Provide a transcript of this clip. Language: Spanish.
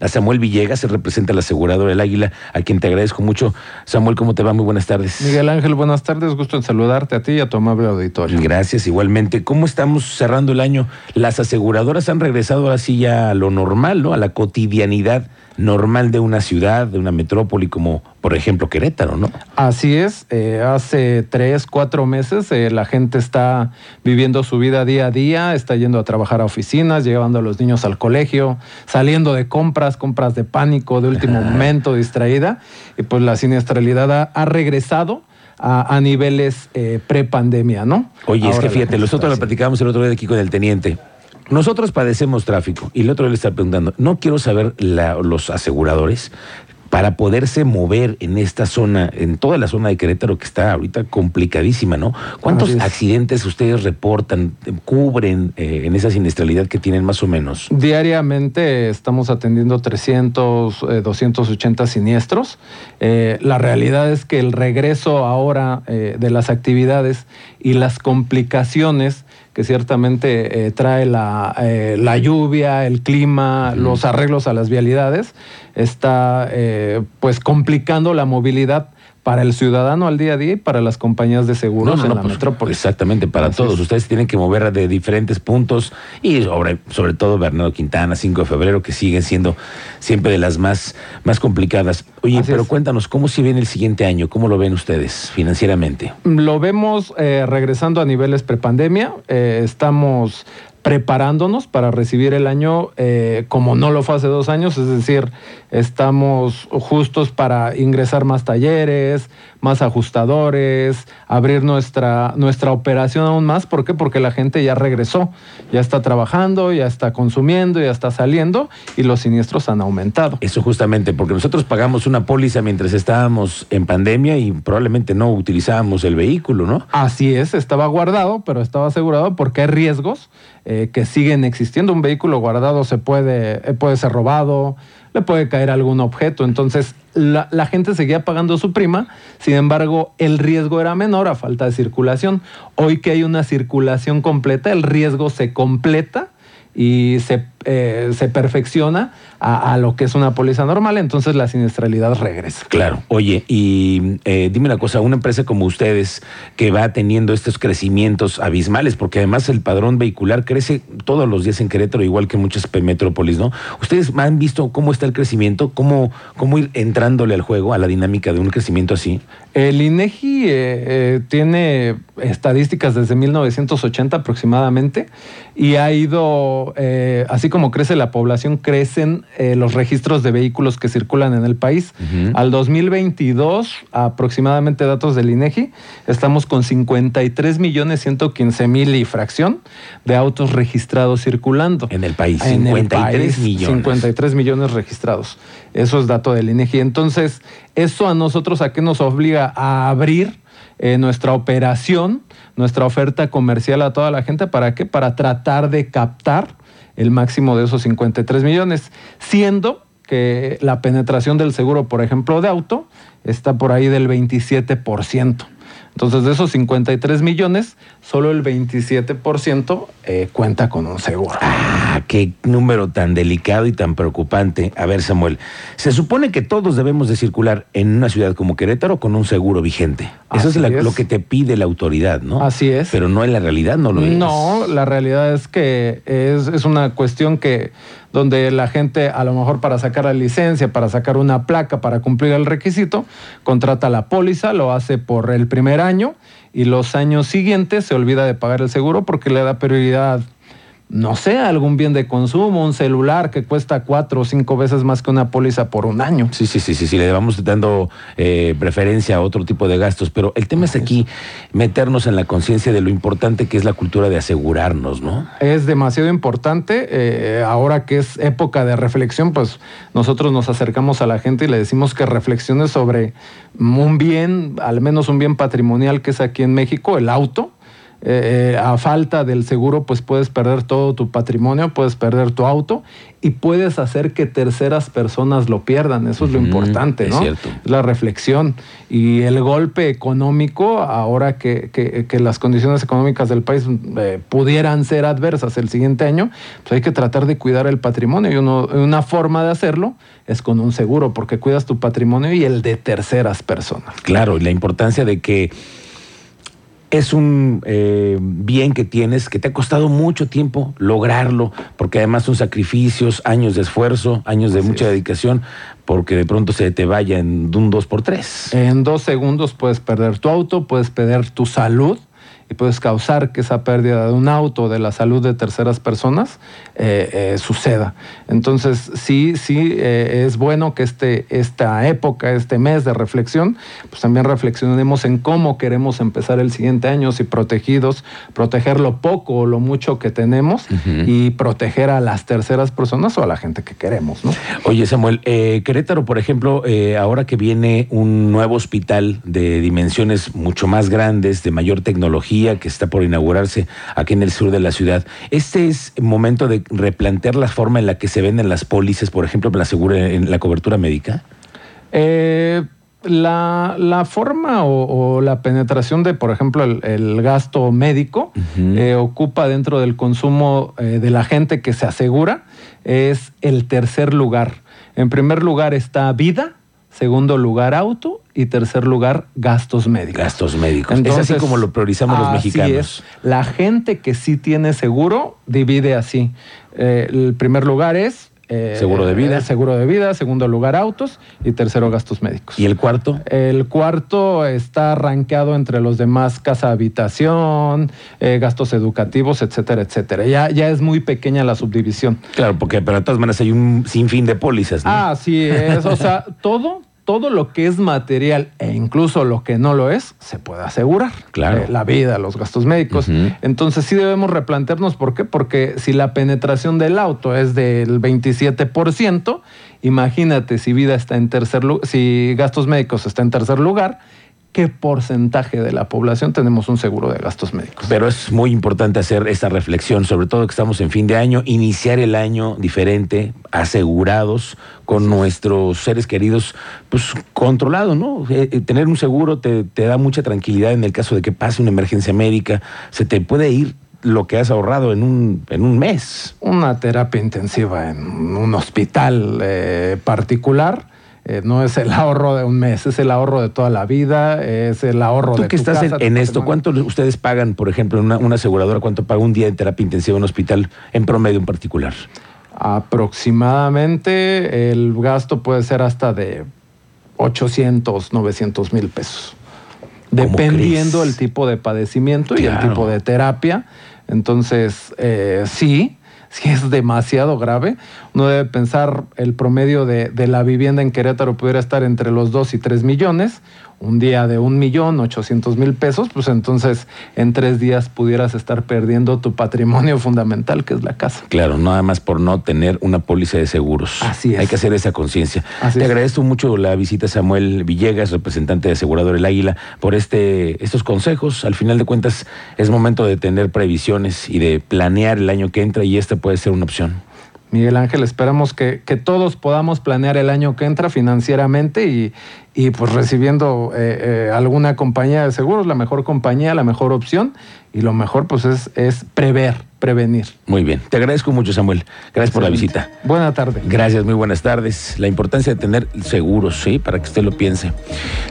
a Samuel Villegas, se representa al asegurador del Águila, a quien te agradezco mucho. Samuel, ¿cómo te va? Muy buenas tardes. Miguel Ángel, buenas tardes. Gusto en saludarte a ti y a tu amable auditorio. Gracias, igualmente. ¿Cómo estamos cerrando el año? Las aseguradoras han regresado así ya a lo normal, ¿no? A la cotidianidad normal de una ciudad, de una metrópoli como por ejemplo Querétaro, ¿no? Así es, eh, hace tres, cuatro meses eh, la gente está viviendo su vida día a día, está yendo a trabajar a oficinas, llevando a los niños al colegio, saliendo de compras, compras de pánico, de último momento, distraída, y pues la siniestralidad ha, regresado. A, niveles eh, pre-pandemia, ¿no? Oye, es que fíjate, nosotros lo platicábamos el otro día aquí con el teniente. Nosotros padecemos tráfico y el otro le está preguntando, no quiero saber los aseguradores para poderse mover en esta zona, en toda la zona de Querétaro que está ahorita complicadísima, ¿no? ¿Cuántos accidentes ustedes reportan, cubren eh, en esa siniestralidad que tienen más o menos? Diariamente estamos atendiendo 300, 280 eh, siniestros. Eh, la realidad es que el regreso ahora de las actividades y las complicaciones que ciertamente eh, trae la, eh, la, lluvia, el clima, los arreglos a las vialidades, está eh, pues complicando la movilidad para el ciudadano al día a día y para las compañías de seguros en la pues, metrópoli. Exactamente, para todos. Ustedes tienen que mover de diferentes puntos y sobre, sobre todo Bernardo Quintana, 5 de febrero, que siguen siendo siempre de las más, más complicadas. Oye, pero cuéntanos, ¿cómo se viene el siguiente año? ¿Cómo lo ven ustedes financieramente? Lo vemos eh, regresando a niveles prepandemia. Eh, estamos preparándonos para recibir el año eh, como no lo fue hace dos años, es decir, estamos justos para ingresar más talleres, más ajustadores, abrir nuestra, nuestra operación aún más. ¿Por qué? Porque la gente ya regresó, ya está trabajando, ya está consumiendo, ya está saliendo y los siniestros han aumentado. Eso justamente, porque nosotros pagamos una póliza mientras estábamos en pandemia y probablemente no utilizábamos el vehículo, ¿no? Así es, estaba guardado, pero estaba asegurado porque hay riesgos eh, que siguen existiendo. Un vehículo guardado se puede, eh, puede ser robado, le puede caer algún objeto. Entonces, la, la, gente seguía pagando su prima, sin embargo, el riesgo era menor a falta de circulación. Hoy que hay una circulación completa, el riesgo se completa y se, eh, se perfecciona a, lo que es una póliza normal, entonces la siniestralidad regresa. Claro. Oye, y eh, dime una cosa, una empresa como ustedes que va teniendo estos crecimientos abismales, porque además el padrón vehicular crece todos los días en Querétaro, igual que muchas metrópolis, ¿no? ¿Ustedes han visto cómo está el crecimiento? ¿Cómo, cómo ir entrándole al juego, a la dinámica de un crecimiento así? El INEGI eh, tiene estadísticas desde 1980 aproximadamente y ha ido, eh, así como crece la población, crecen eh, los registros de vehículos que circulan en el país. Al 2022, aproximadamente datos del INEGI, estamos con 53 millones 115 mil y fracción de autos registrados circulando. En el país, 53 millones. 53 millones registrados. Eso es dato del INEGI. Entonces, eso a nosotros a qué nos obliga a abrir eh, nuestra operación nuestra oferta comercial a toda la gente. ¿Para qué? Para tratar de captar el máximo de esos 53 millones, siendo que la penetración del seguro, por ejemplo, de auto, está por ahí del 27%. Entonces, de esos 53 millones, solo el 27% eh, cuenta con un seguro. Ah, qué número tan delicado y tan preocupante. A ver, Samuel, se supone que todos debemos de circular en una ciudad como Querétaro con un seguro vigente. Eso es, lo que te pide la autoridad, ¿no? Así es. Pero no en la realidad, no lo es. No, la realidad es que es, es una cuestión que donde la gente a lo mejor para sacar la licencia, para sacar una placa, para cumplir el requisito, contrata la póliza, lo hace por el primer año y los años siguientes se olvida de pagar el seguro porque le da prioridad no sé, algún bien de consumo, un celular que cuesta cuatro o cinco veces más que una póliza por un año. Sí, sí, sí, sí, sí, le vamos dando eh, preferencia a otro tipo de gastos, pero el tema es aquí meternos en la conciencia de lo importante que es la cultura de asegurarnos, ¿no? Es demasiado importante. Eh, ahora que es época de reflexión, pues nosotros nos acercamos a la gente y le decimos que reflexione sobre un bien, al menos un bien patrimonial que es aquí en México, el auto eh, a falta del seguro, pues puedes perder todo tu patrimonio, puedes perder tu auto y puedes hacer que terceras personas lo pierdan. Eso es lo importante, ¿no? Es la reflexión. Y el golpe económico, ahora que, que, las condiciones económicas del país eh, pudieran ser adversas el siguiente año, pues hay que tratar de cuidar el patrimonio. Y una forma de hacerlo es con un seguro, porque cuidas tu patrimonio y el de terceras personas. Claro, y la importancia de que es un eh, bien que tienes, que te ha costado mucho tiempo lograrlo, porque además son sacrificios, años de esfuerzo, años de mucha dedicación, porque de pronto se te vaya en un 2 por 3 En dos segundos puedes perder tu auto, puedes perder tu salud y puedes causar que esa pérdida de un auto, de la salud de terceras personas, eh, eh, suceda. Entonces, sí, sí, eh, es bueno que este, esta época, este mes de reflexión, pues también reflexionemos en cómo queremos empezar el siguiente año, si protegidos, proteger lo poco o lo mucho que tenemos y proteger a las terceras personas o a la gente que queremos. ¿no? Oye, Samuel, Querétaro, por ejemplo, ahora que viene un nuevo hospital de dimensiones mucho más grandes, de mayor tecnología, que está por inaugurarse aquí en el sur de la ciudad. ¿Este es momento de replantear la forma en la que se venden las pólices, por ejemplo, la, segura, en la cobertura médica? Eh, la, forma o, la penetración de, por ejemplo, el, gasto médico eh, ocupa dentro del consumo eh, de la gente que se asegura, es el tercer lugar. En primer lugar está vida, segundo lugar auto y tercer lugar gastos médicos. Gastos médicos. es así como lo priorizamos los mexicanos. La gente que sí tiene seguro divide así. Eh, el primer lugar es eh, seguro de vida. seguro de vida, segundo lugar autos y tercero gastos médicos. ¿Y el cuarto? El cuarto está rankeado entre los demás casa habitación, eh, gastos educativos, etcétera, etcétera. Ya, ya es muy pequeña la subdivisión. Claro, porque pero de todas maneras hay un sinfín de pólizas. ¿no? Ah, sí, es, o sea, todo, todo lo que es material e incluso lo que no lo es, se puede asegurar. Claro. Eh, la vida, los gastos médicos. Entonces sí debemos replantearnos por qué. Porque si la penetración del auto es del 27%, imagínate si vida está en tercer lugar, si gastos médicos está en tercer lugar, qué porcentaje de la población tenemos un seguro de gastos médicos. Pero es muy importante hacer esta reflexión, sobre todo que estamos en fin de año, iniciar el año diferente, asegurados, con nuestros seres queridos, pues controlado, ¿no? Eh, eh, tener un seguro te, te da mucha tranquilidad en el caso de que pase una emergencia médica, se te puede ir lo que has ahorrado en un, en un mes. Una terapia intensiva en un hospital eh, particular eh, no es el ahorro de un mes, es el ahorro de toda la vida, es el ahorro ¿Tú de que estás en, esto, ¿cuánto ustedes pagan, por ejemplo, en una, aseguradora, cuánto paga un día de terapia intensiva en un hospital en promedio en particular? Aproximadamente el gasto puede ser hasta de 800, 900 mil pesos. Dependiendo el tipo de padecimiento y el tipo de terapia. Entonces, eh, sí, si es demasiado grave, uno debe pensar el promedio de, de, la vivienda en Querétaro pudiera estar entre los 2 y 3 millones, un día de un millón ochocientos mil pesos, pues entonces en tres días pudieras estar perdiendo tu patrimonio fundamental, que es la casa. Claro, nada más por no tener una póliza de seguros. Así es. Hay que hacer esa conciencia. Te agradezco mucho la visita Samuel Villegas, representante de Asegurador El Águila, por este, estos consejos. Al final de cuentas, es momento de tener previsiones y de planear el año que entra y esta puede ser una opción. Miguel Ángel, esperamos que, que, todos podamos planear el año que entra financieramente y, y pues recibiendo eh, eh, alguna compañía de seguros, la mejor compañía, la mejor opción y lo mejor pues es, es prever, prevenir. Muy bien, te agradezco mucho Samuel, gracias por la visita. Buena tarde. Gracias, muy buenas tardes. La importancia de tener seguros, sí, para que usted lo piense.